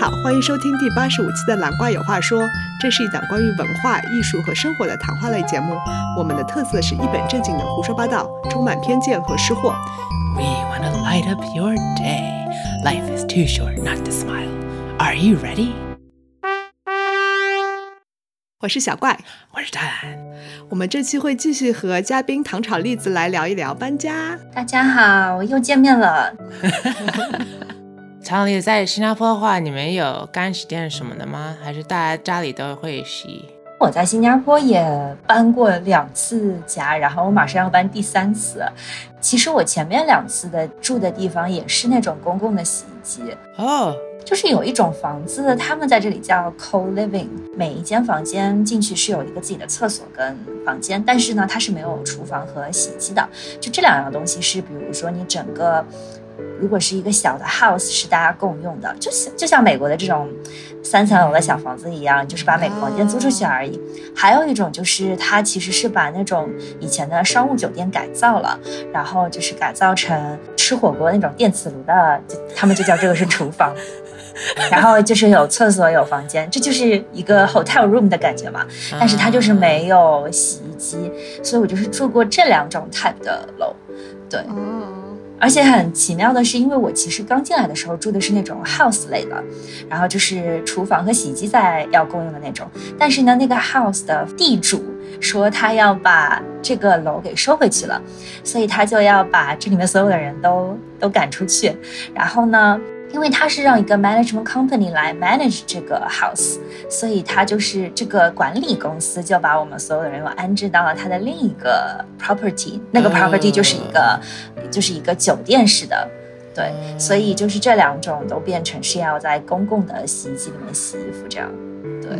好，欢迎收听第八十五期的《南瓜有话说》，这是一档关于文化艺术和生活的谈话类节目。我们的特色是一本正经的胡说八道，充满偏见和失货。We want to light up your day. Life is too short not to smile. Are you ready? 我是小怪，我是蛋。我们这期会继续和嘉宾糖炒栗子来聊一聊搬家。大家好，又见面了。常理在新加坡的话，你们有干洗店什么的吗？还是大家家里都会洗？我在新加坡也搬过两次家，然后我马上要搬第三次。其实我前面两次的住的地方也是那种公共的洗衣机哦，就是有一种房子，他们在这里叫 co-living，每一间房间进去是有一个自己的厕所跟房间，但是呢，它是没有厨房和洗衣机的。就这两样东西是，比如说你整个。如果是一个小的 house 是大家共用的，就像就像美国的这种三层楼的小房子一样，就是把每个房间租出去而已。还有一种就是它其实是把那种以前的商务酒店改造了，然后就是改造成吃火锅那种电磁炉的，他们就叫这个是厨房。然后就是有厕所有房间，这就是一个 hotel room 的感觉嘛。但是它就是没有洗衣机，所以我就是住过这两种 type 的楼，对。而且很奇妙的是，因为我其实刚进来的时候住的是那种 house 类的，然后就是厨房和洗衣机在要共用的那种。但是呢，那个 house 的地主说他要把这个楼给收回去了，所以他就要把这里面所有的人都都赶出去。然后呢？因为他是让一个 management company 来 manage 这个 house，所以他就是这个管理公司就把我们所有的人又安置到了他的另一个 property，那个 property 就是一个就是一个酒店式的，对，所以就是这两种都变成是要在公共的洗衣机里面洗衣服这样，对。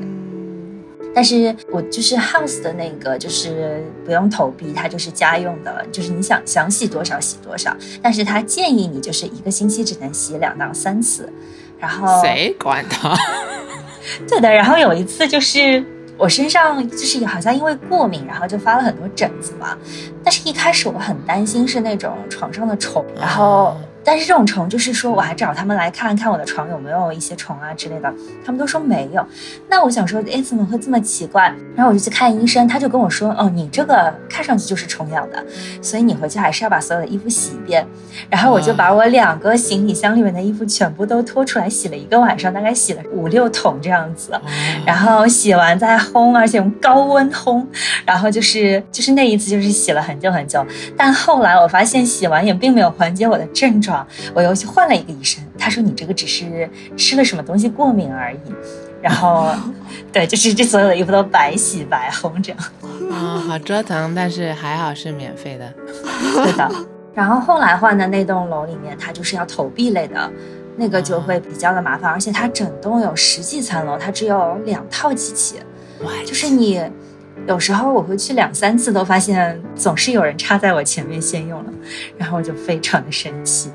但是我就是 house 的那个，就是不用投币，它就是家用的，就是你想想洗多少洗多少。但是它建议你就是一个星期只能洗两到三次，然后谁管他？对的。然后有一次就是我身上就是好像因为过敏，然后就发了很多疹子嘛。但是一开始我很担心是那种床上的虫，然后。但是这种虫，就是说我还找他们来看看我的床有没有一些虫啊之类的，他们都说没有。那我想说，哎，怎么会这么奇怪？然后我就去看医生，他就跟我说，哦，你这个看上去就是虫咬的，所以你回去还是要把所有的衣服洗一遍。然后我就把我两个行李箱里面的衣服全部都拖出来洗了一个晚上，大概洗了五六桶这样子。然后洗完再烘，而且用高温烘。然后就是就是那一次就是洗了很久很久。但后来我发现洗完也并没有缓解我的症状。我又去换了一个医生，他说你这个只是吃了什么东西过敏而已，然后，对，就是这所有的衣服都白洗白烘这样。啊，好折腾，但是还好是免费的。对的。然后后来换的那栋楼里面，它就是要投币类的，那个就会比较的麻烦，而且它整栋有十几层楼，它只有两套机器，就是你。有时候我会去两三次，都发现总是有人插在我前面先用了，然后我就非常的生气。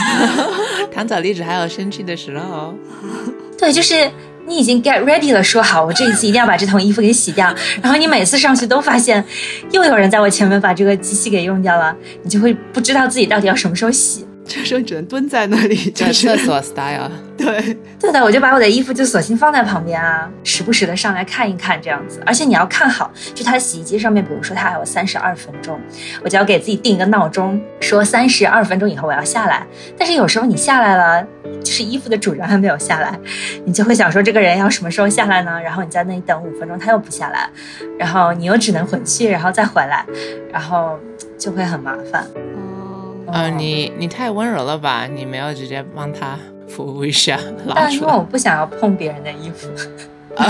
糖枣栗子还有生气的时候。对，就是你已经 get ready 了，说好我这一次一定要把这桶衣服给洗掉，然后你每次上去都发现又有人在我前面把这个机器给用掉了，你就会不知道自己到底要什么时候洗。这时候只能蹲在那里，就是厕所 style。对，对的，我就把我的衣服就索性放在旁边啊，时不时的上来看一看这样子。而且你要看好，就它的洗衣机上面，比如说它还有三十二分钟，我就要给自己定一个闹钟，说三十二分钟以后我要下来。但是有时候你下来了，就是衣服的主人还没有下来，你就会想说这个人要什么时候下来呢？然后你在那里等五分钟，他又不下来，然后你又只能回去，然后再回来，然后就会很麻烦。啊，你你太温柔了吧？你没有直接帮他服务一下，但因为我不想要碰别人的衣服，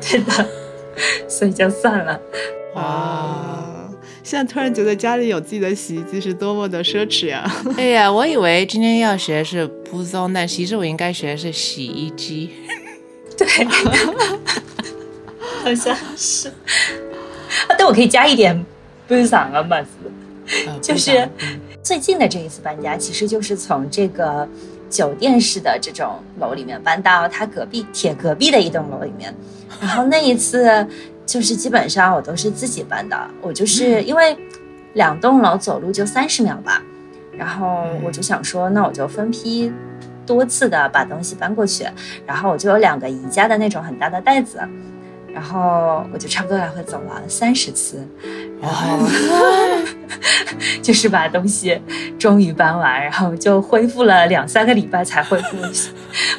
对的，所以就算了。哇，现在突然觉得家里有自己的洗衣机是多么的奢侈呀！哎呀，我以为今天要学的是不脏，但其实我应该学的是洗衣机。对，好像是。啊，但我可以加一点。不上啊嘛是，就是最近的这一次搬家，其实就是从这个酒店式的这种楼里面搬到他隔壁铁隔壁的一栋楼里面。然后那一次就是基本上我都是自己搬的，我就是因为两栋楼走路就三十秒吧。然后我就想说，那我就分批多次的把东西搬过去，然后我就有两个宜家的那种很大的袋子，然后我就差不多来回走了三十次，然后 就是把东西终于搬完，然后就恢复了两三个礼拜才恢复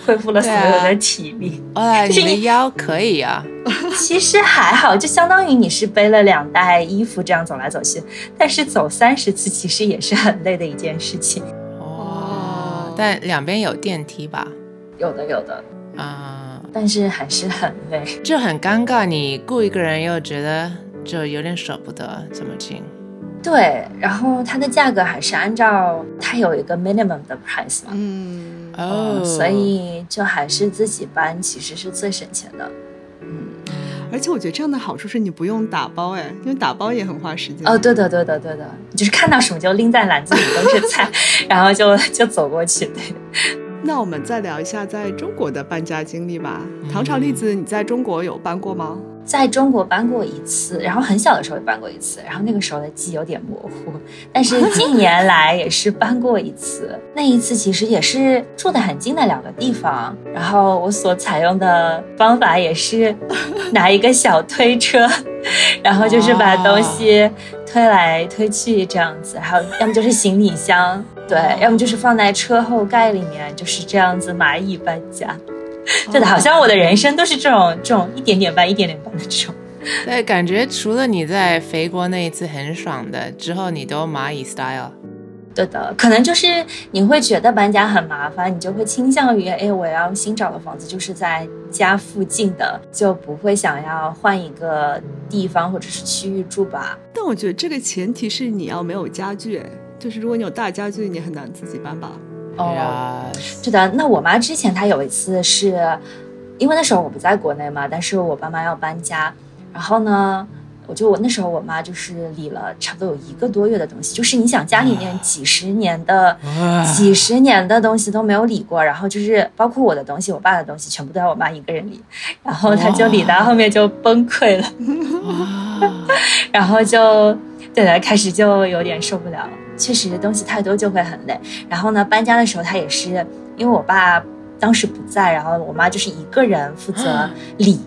恢复了所有的体力。哇，你就是的腰可以啊！其实还好，就相当于你是背了两袋衣服这样走来走去，但是走三十次其实也是很累的一件事情。哦，但两边有电梯吧？有的有的，啊、但是还是很累。就很尴尬，你雇一个人又觉得就有点舍不得怎么进。对，然后它的价格还是按照它有一个 minimum 的 price 嘛，嗯，哦，所以就还是自己搬其实是最省钱的。嗯而且我觉得这样的好处是你不用打包，哎，因为打包也很花时间。哦，对的对的对的，你就是看到什么就拎在篮子里都是菜，然后就就走过去。对，那我们再聊一下在中国的搬家经历吧。唐朝栗子，你在中国有搬过吗？在中国搬过一次，然后很小的时候也搬过一次，然后那个时候的记忆有点模糊，但是近年来也是搬过一次。那一次其实也是住得很近的两个地方，然后我所采用的方法也是 拿一个小推车，然后就是把东西推来推去这样子，还有要么就是行李箱，对，要么就是放在车后盖里面，就是这样子蚂蚁搬家。对的，好像我的人生都是这种这种一点点搬、一点点搬的这种。对，感觉除了你在肥国那一次很爽的，之后你都蚂蚁 style。对的，可能就是你会觉得搬家很麻烦，你就会倾向于，哎，我要新找的房子就是在家附近的，就不会想要换一个地方或者是区域住吧。但我觉得这个前提是你要没有家具，哎，就是如果你有大家具，你很难自己搬吧。哦，呀，是的，那我妈之前她有一次是，因为那时候我不在国内嘛，但是我爸妈要搬家，然后呢，我就我那时候我妈就是理了差不多有一个多月的东西，就是你想家里面几十年的、几十年的东西都没有理过，然后就是包括我的东西、我爸的东西，全部都要我妈一个人理，然后她就理到后面就崩溃了，哇，然后就对的开始就有点受不了了，确实东西太多就会很累。然后呢，搬家的时候他也是因为我爸当时不在，然后我妈就是一个人负责理。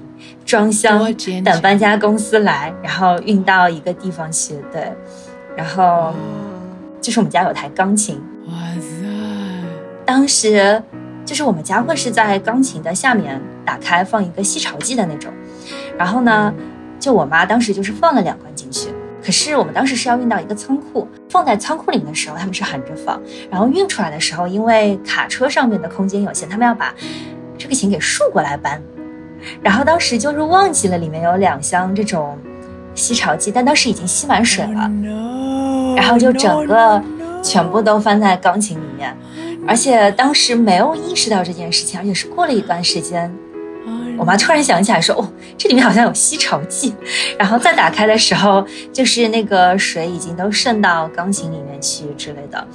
装箱等搬家公司来，然后运到一个地方去。对，然后就是我们家有台钢琴，哇塞，当时就是我们家会是在钢琴的下面打开放一个吸潮剂的那种，然后呢，就我妈当时就是放了两罐进去，可是我们当时是要运到一个仓库，放在仓库里面的时候他们是横着放，然后运出来的时候，因为卡车上面的空间有限，他们要把这个琴给竖过来搬，然后当时就是忘记了里面有两箱这种吸潮剂，但当时已经吸满水了。然后就整个全部都翻在钢琴里面，而且当时没有意识到这件事情，而且是过了一段时间，我妈突然想起来说：“哦，这里面好像有吸潮剂。”然后再打开的时候，就是那个水已经都渗到钢琴里面去之类的，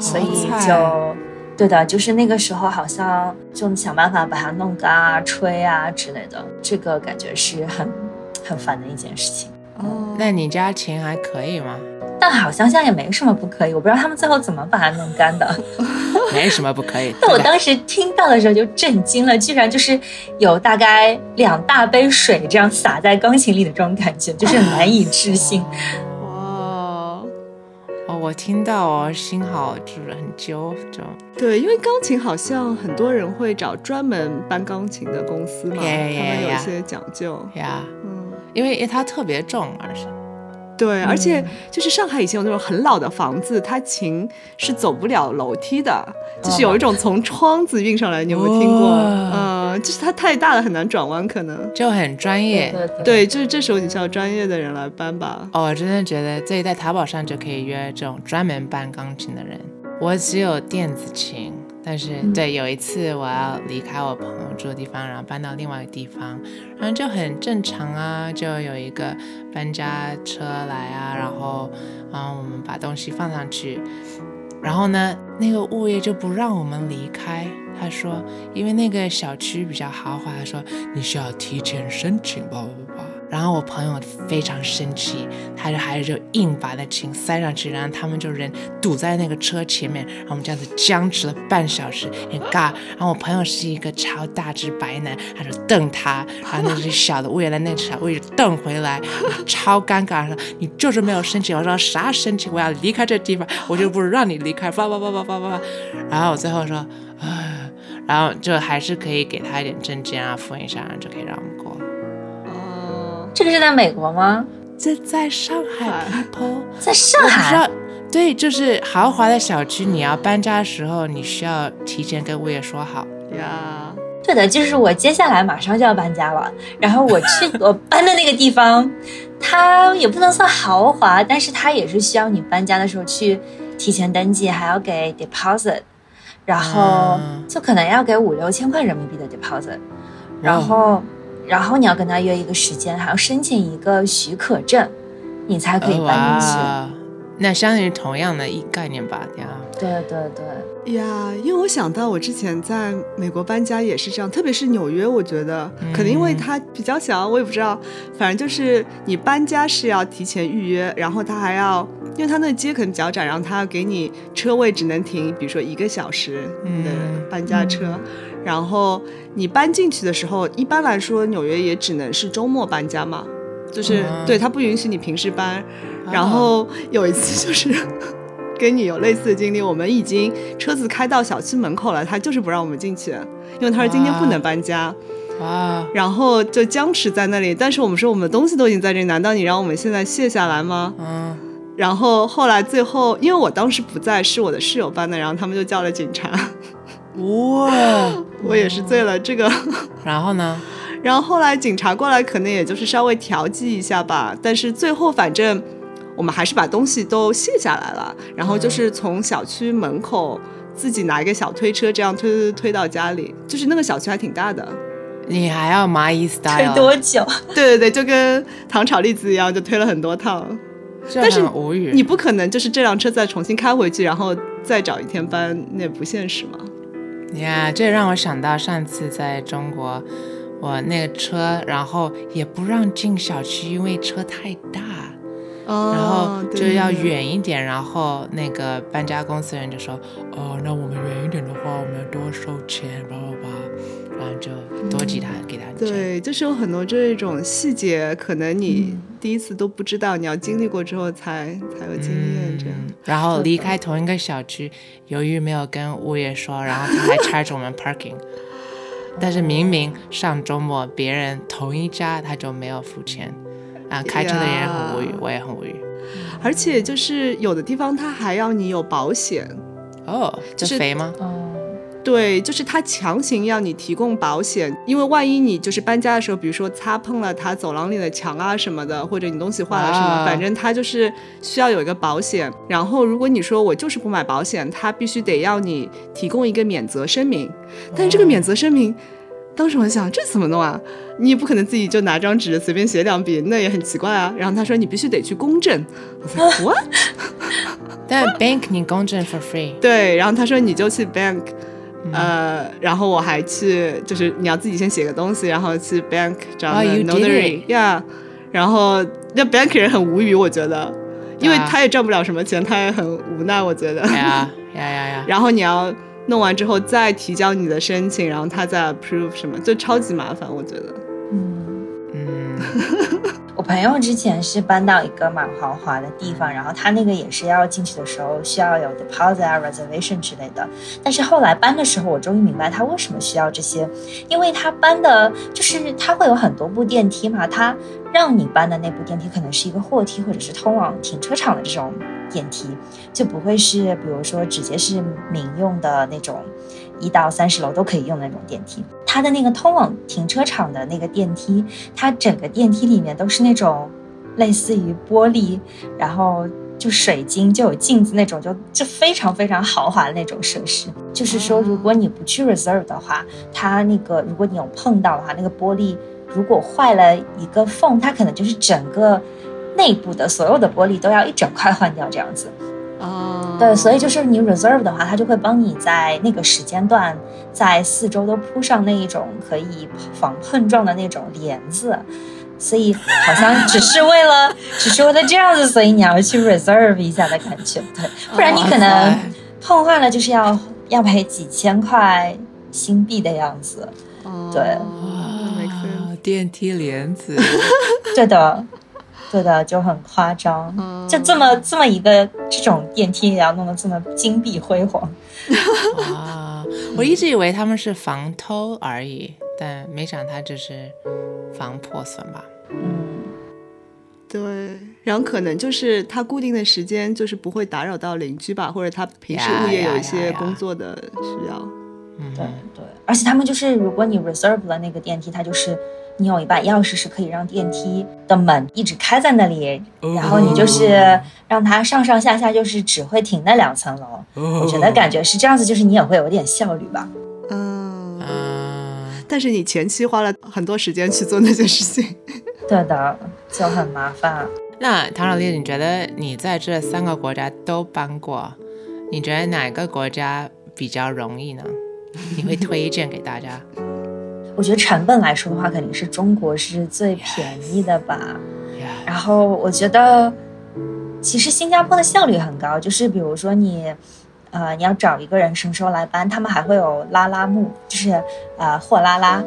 所以就。对的，就是那个时候，好像就想办法把它弄干啊、吹啊之类的，这个感觉是很很烦的一件事情。哦，那你家琴还可以吗？但好像现在也没什么不可以，我不知道他们最后怎么把它弄干的。没什么不可以。但我当时听到的时候就震惊了，居然就是有大概两大杯水这样洒在钢琴里的这种感觉，就是难以置信。哇，哦，我听到哦，心好就是很揪，就对，因为钢琴好像很多人会找专门搬钢琴的公司嘛 Yeah, yeah, 他们有一.些讲究。呀，嗯，因为它特别重，而且对，而且就是上海以前有那种很老的房子，它琴是走不了楼梯的，就是有一种从窗子运上来，你有没有听过？哦嗯，就是它太大了，很难转弯，可能。就很专业。对对对，就是这时候你需要专业的人来搬吧。哦，我真的觉得自己在淘宝上就可以约这种专门搬钢琴的人。我只有电子琴，但是、嗯对有一次我要离开我朋友住的地方，然后搬到另外一个地方，然后就很正常啊，就有一个搬家车来啊，然后嗯我们把东西放上去，然后呢那个物业就不让我们离开。他说，因为那个小区比较豪华，他说你需要提前申请，叭叭叭叭。然后我朋友非常生气，他就还是就硬把那琴塞上去，然后他们就人堵在那个车前面，然后我们这样子僵持了半小时，很尬。然后我朋友是一个超大只白男，他就瞪他，然后那只小的乌叶的那只小乌叶瞪回来，超尴尬，说你就是没有生气。我说啥生气？我要离开这地方，我就不让你离开，叭叭叭叭叭叭。然后我最后说，唉，然后就还是可以给他一点证件啊，复印上，然后就可以让我们过。哦，这个是在美国吗？这在上海 people，在上海？道，对，就是豪华的小区，你要搬家的时候，你需要提前跟物业说好。呀，对的，就是我接下来马上就要搬家了，然后我去 我搬的那个地方，它也不能算豪华，但是它也是需要你搬家的时候去提前登记，还要给 deposit，然后嗯。就可能要给五六千块人民币的 deposit，然后然后你要跟他约一个时间，还要申请一个许可证，你才可以搬进去。哇那相当于同样的一概念吧，呀。对对对，呀，因为我想到我之前在美国搬家也是这样，特别是纽约，我觉得可能因为它比较小，我也不知道，反正就是你搬家是要提前预约，然后他还要，因为他那个街可能比较窄，然后他要给你车位只能停，比如说一个小时的嗯搬家车，然后你搬进去的时候，一般来说纽约也只能是周末搬家嘛，就是、嗯。对他不允许你平时搬，然哦后有一次就是跟你有类似的经历，我们已经车子开到小区门口了，他就是不让我们进去，因为他说今天不能搬家，啊，然后就僵持在那里。但是我们说我们的东西都已经在这里，难道你让我们现在卸下来吗？嗯，然后后来最后，因为我当时不在，是我的室友搬的，然后他们就叫了警察，哇，我也是醉了这个。然后呢？然后后来警察过来，可能也就是稍微调剂一下吧，但是最后反正我们还是把东西都卸下来了，然后就是从小区门口自己拿一个小推车，这样推推推推到家里，就是那个小区还挺大的，你还要蚂蚁推 style？多久？对对对，就跟糖炒栗子一样，就推了很多趟。但是无语。你不可能就是这辆车再重新开回去，然后再找一天班，那不现实嘛。呀这让我想到上次在中国，我那个车，然后也不让进小区，因为车太大，哦然后就要远一点。然后那个搬家公司人就说：“哦，那我们远一点的话，我们要多收钱，叭叭叭。”然后就多给他给他钱。对，就是有很多这种细节，可能你第一次都不知道，你要经历过之后才才有经验。这样，嗯然后离开同一个小区，由于没有跟物业说，然后他还 charge 我们 parking。但是明明上周末别人同一家他就没有付钱，啊，开车的人也很无语，我也很无语。而且就是有的地方他还要你有保险，哦，这就是肥吗？哦，对，就是他强行要你提供保险，因为万一你就是搬家的时候，比如说擦碰了他走廊里的墙啊什么的，或者你东西坏了什么，啊反正他就是需要有一个保险。然后如果你说我就是不买保险，他必须得要你提供一个免责声明，但是这个免责声明。当时我想，这怎么弄啊？你也不可能自己就拿张纸随便写两笔，那也很奇怪啊。然后他说你必须得去公证，我说 what？但 bank 你公证 for free，对，然后他说你就去 bank，、呃，然后我还去，就是你要自己先写个东西，然后去 bank 找 notary，yeah，然后那 bank 人很无语，我觉得，因为啊他也赚不了什么钱，他也很无奈，我觉得。呀呀呀呀！然后你要弄完之后再提交你的申请，然后他再 approve 什么，就超级麻烦，我觉得。嗯。嗯，我朋友之前是搬到一个蛮豪华的地方，然后他那个也是要进去的时候需要有 deposit 啊、reservation 之类的。但是后来搬的时候，我终于明白他为什么需要这些，因为他搬的就是他会有很多部电梯嘛，他让你搬的那部电梯可能是一个货梯或者是通往停车场的这种电梯，就不会是比如说直接是民用的那种一到三十楼都可以用的那种电梯。它的那个通往停车场的那个电梯，它整个电梯里面都是那种类似于玻璃，然后就水晶就有镜子那种，就就非常非常豪华的那种设施。就是说，如果你不去 reserve 的话，它那个如果你有碰到的话，那个玻璃如果坏了一个缝，它可能就是整个内部的所有的玻璃都要一整块换掉这样子。哦，对，所以就是你 reserve 的话，它就会帮你在那个时间段，在四周都铺上那一种可以防碰撞的那种帘子，所以好像只是为了，只是为了这样子，所以你要去 reserve 一下的感觉，对，不然你可能碰坏了就是要要赔几千块新币的样子，对，哇，电梯帘子，对的，对的，就很夸张，就这么这么一个这种电梯也要弄得这么金碧辉煌，啊，我一直以为他们是防偷而已，但没想他只是防破损吧。嗯，对，然后可能就是他固定的时间，就是不会打扰到邻居吧，或者他平时物业有一些工作的需要。嗯，对对，而且他们就是，如果你 reserve 了那个电梯，它就是你有一把钥匙是可以让电梯的门一直开在那里，然后你就是让它上上下下就是只会停那两层楼。我觉得感觉是这样子，就是你也会有点效率吧。嗯嗯，但是你前期花了很多时间去做那些事情。对的，就很麻烦。那唐老弟，你觉得你在这三个国家都搬过，你觉得哪个国家比较容易呢？你会推荐给大家？我觉得成本来说的话，肯定是中国是最便宜的吧。然后我觉得，其实新加坡的效率很高，就是比如说你，呃，你要找一个人什么时候来搬，他们还会有拉拉木，就是呃货拉拉。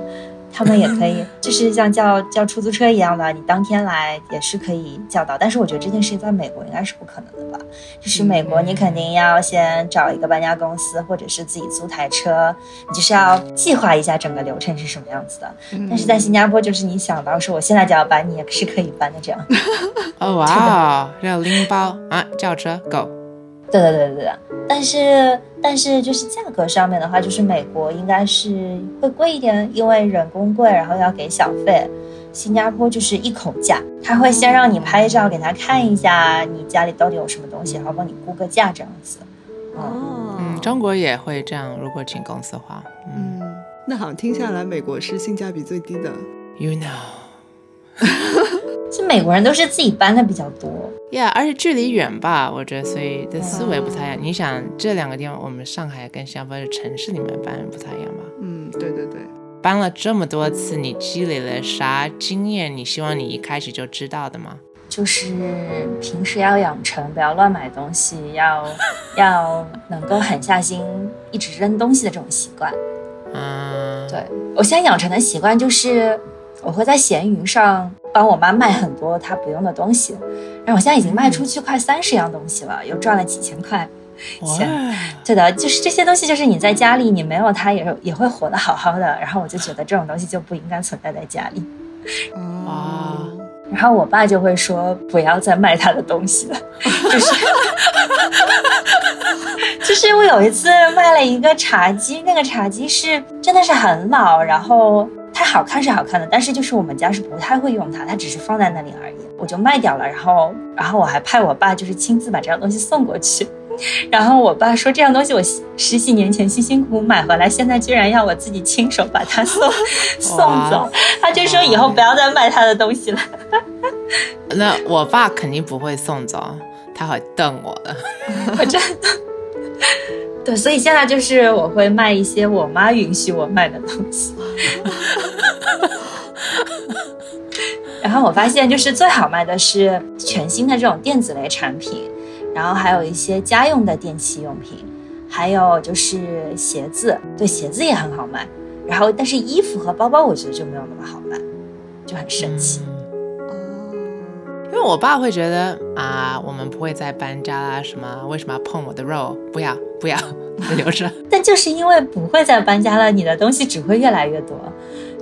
他们也可以，就是像叫叫出租车一样的，你当天来也是可以叫到。但是我觉得这件事情在美国应该是不可能的吧？就是美国你肯定要先找一个搬家公司，或者是自己租台车，你就是要计划一下整个流程是什么样子的。但是在新加坡，就是你想到说我现在就要搬，你也是可以搬的这样。哦哇，要拎包啊，轿车 go。对对对对对，但是但是就是价格上面的话，就是美国应该是会贵一点，因为人工贵，然后要给小费。新加坡就是一口价，他会先让你拍照给他看一下你家里到底有什么东西，然后帮你估个价这样子。哦，嗯，中国也会这样，如果请公司的话。嗯，那好像听下来，美国是性价比最低的。You know，是美国人都是自己搬的比较多。Yeah，而且距离远吧，我觉得，所以的思维不太一样。你想这两个地方，我们上海跟新加坡的城市里面搬不太一样吧？嗯，对对对。搬了这么多次，你积累了啥经验？你希望你一开始就知道的吗？就是平时要养成不要乱买东西，要 要能够狠下心一直扔东西的这种习惯。嗯，对我现在养成的习惯就是。我会在闲鱼上帮我妈卖很多她不用的东西，然后我现在已经卖出去快三十样东西了，又赚了几千块钱。对的，就是这些东西，就是你在家里你没有它也也会活得好好的。然后我就觉得这种东西就不应该存在在家里。啊，然后我爸就会说不要再卖他的东西了，就是，就是我有一次卖了一个茶几，那个茶几是真的是很老，然后。它好看是好看的，但是就是我们家是不太会用它，它只是放在那里而已，我就卖掉了。然后，然后我还派我爸就是亲自把这样东西送过去。然后我爸说这样东西我十几年前辛辛苦苦买回来，现在居然要我自己亲手把它 送送走，他就说以后不要再卖他的东西了。那我爸肯定不会送走，他会瞪我的。我真的。对，所以现在就是我会卖一些我妈允许我卖的东西。然后我发现，就是最好卖的是全新的这种电子类产品，然后还有一些家用的电器用品，还有就是鞋子，对，鞋子也很好卖。然后，但是衣服和包包，我觉得就没有那么好卖，就很神奇。因为我爸会觉得啊，我们不会再搬家啦，什么？为什么要碰我的肉？不要，不要，留着。但就是因为不会再搬家了，你的东西只会越来越多，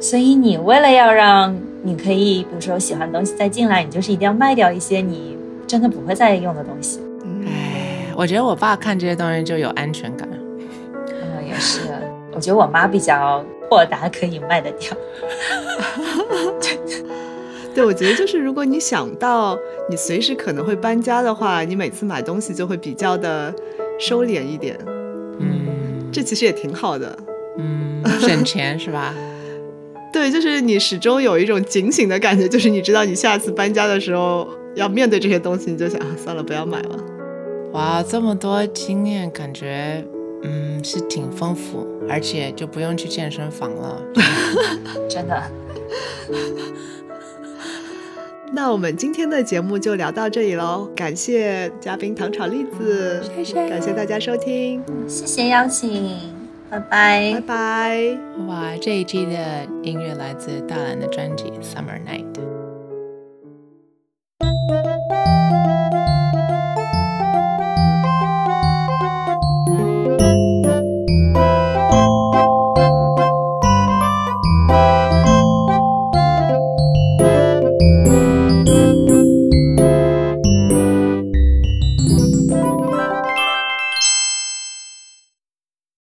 所以你为了要让你可以，比如说喜欢的东西再进来，你就是一定要卖掉一些你真的不会再用的东西。哎，我觉得我爸看这些东西就有安全感。嗯，也是。我觉得我妈比较豁达，可以卖得掉。对，我觉得就是如果你想到你随时可能会搬家的话，你每次买东西就会比较的收敛一点。嗯，这其实也挺好的。嗯，省钱是吧？对，就是你始终有一种警醒的感觉，就是你知道你下次搬家的时候要面对这些东西，你就想算了，不要买了。哇，这么多经验，感觉嗯是挺丰富，而且就不用去健身房了。真的。那我们今天的节目就聊到这里喽，感谢嘉宾糖炒栗子，谢谢感谢大家收听，谢谢邀请，拜拜拜拜。哇，这一季的音乐来自大蓝的专辑《Summer Night》。